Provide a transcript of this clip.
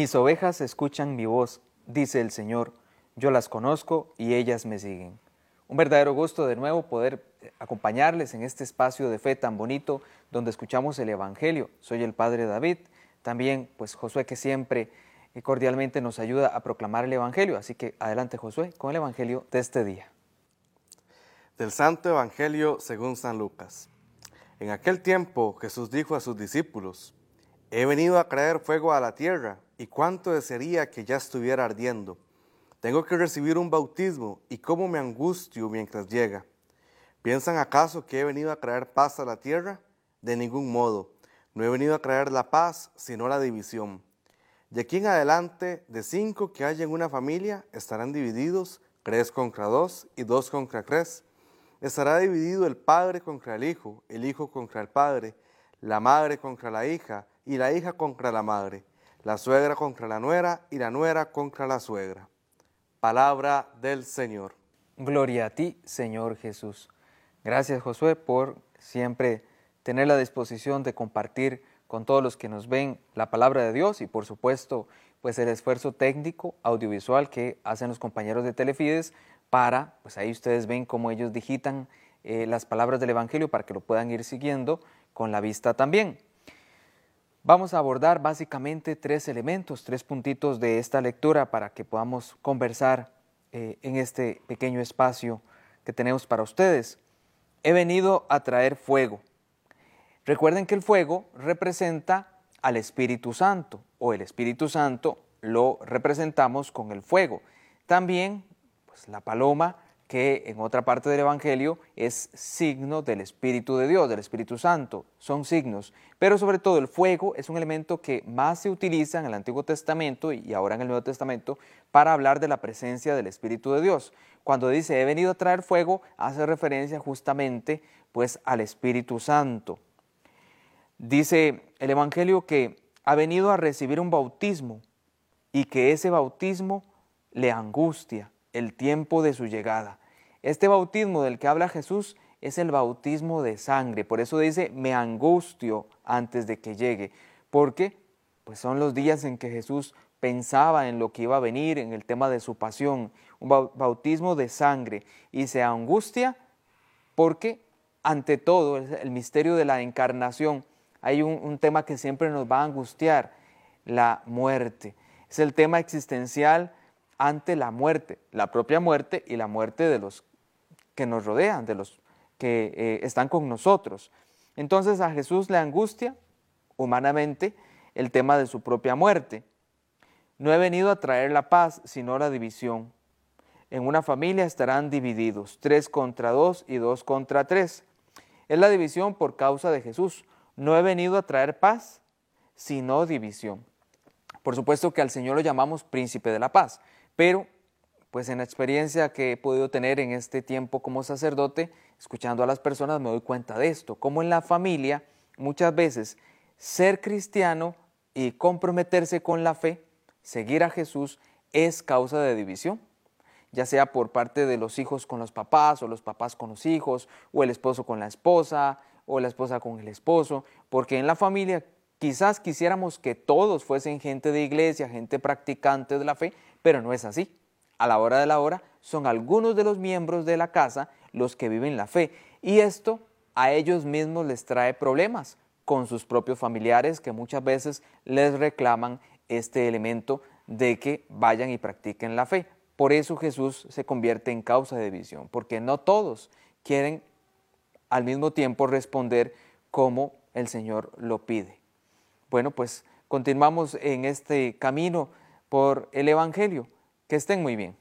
Mis ovejas escuchan mi voz, dice el Señor, yo las conozco y ellas me siguen. Un verdadero gusto de nuevo poder acompañarles en este espacio de fe tan bonito donde escuchamos el Evangelio. Soy el Padre David, también pues Josué que siempre cordialmente nos ayuda a proclamar el Evangelio. Así que adelante Josué con el Evangelio de este día. Del Santo Evangelio según San Lucas. En aquel tiempo Jesús dijo a sus discípulos, He venido a traer fuego a la tierra, y cuánto desearía que ya estuviera ardiendo. Tengo que recibir un bautismo, y cómo me angustio mientras llega. ¿Piensan acaso que he venido a traer paz a la tierra? De ningún modo. No he venido a traer la paz, sino la división. De aquí en adelante, de cinco que hay en una familia, estarán divididos tres contra dos y dos contra tres. Estará dividido el padre contra el hijo, el hijo contra el padre, la madre contra la hija, y la hija contra la madre, la suegra contra la nuera y la nuera contra la suegra. Palabra del Señor. Gloria a ti, Señor Jesús. Gracias, Josué, por siempre tener la disposición de compartir con todos los que nos ven la palabra de Dios y, por supuesto, pues el esfuerzo técnico, audiovisual que hacen los compañeros de Telefides para, pues ahí ustedes ven cómo ellos digitan eh, las palabras del Evangelio para que lo puedan ir siguiendo con la vista también. Vamos a abordar básicamente tres elementos, tres puntitos de esta lectura para que podamos conversar eh, en este pequeño espacio que tenemos para ustedes. He venido a traer fuego. Recuerden que el fuego representa al Espíritu Santo o el Espíritu Santo lo representamos con el fuego. También pues, la paloma que en otra parte del Evangelio es signo del Espíritu de Dios, del Espíritu Santo, son signos, pero sobre todo el fuego es un elemento que más se utiliza en el Antiguo Testamento y ahora en el Nuevo Testamento para hablar de la presencia del Espíritu de Dios. Cuando dice he venido a traer fuego, hace referencia justamente pues al Espíritu Santo. Dice el Evangelio que ha venido a recibir un bautismo y que ese bautismo le angustia el tiempo de su llegada. Este bautismo del que habla Jesús es el bautismo de sangre. Por eso dice, me angustio antes de que llegue. Porque pues son los días en que Jesús pensaba en lo que iba a venir, en el tema de su pasión. Un bautismo de sangre. Y se angustia porque ante todo el misterio de la encarnación hay un, un tema que siempre nos va a angustiar, la muerte. Es el tema existencial ante la muerte, la propia muerte y la muerte de los que nos rodean, de los que eh, están con nosotros. Entonces a Jesús le angustia humanamente el tema de su propia muerte. No he venido a traer la paz, sino la división. En una familia estarán divididos, tres contra dos y dos contra tres. Es la división por causa de Jesús. No he venido a traer paz, sino división. Por supuesto que al Señor lo llamamos príncipe de la paz, pero pues en la experiencia que he podido tener en este tiempo como sacerdote, escuchando a las personas, me doy cuenta de esto, como en la familia muchas veces ser cristiano y comprometerse con la fe, seguir a Jesús, es causa de división, ya sea por parte de los hijos con los papás o los papás con los hijos, o el esposo con la esposa, o la esposa con el esposo, porque en la familia quizás quisiéramos que todos fuesen gente de iglesia, gente practicante de la fe, pero no es así a la hora de la hora son algunos de los miembros de la casa los que viven la fe. Y esto a ellos mismos les trae problemas con sus propios familiares que muchas veces les reclaman este elemento de que vayan y practiquen la fe. Por eso Jesús se convierte en causa de división, porque no todos quieren al mismo tiempo responder como el Señor lo pide. Bueno, pues continuamos en este camino por el Evangelio. Que estén muy bien.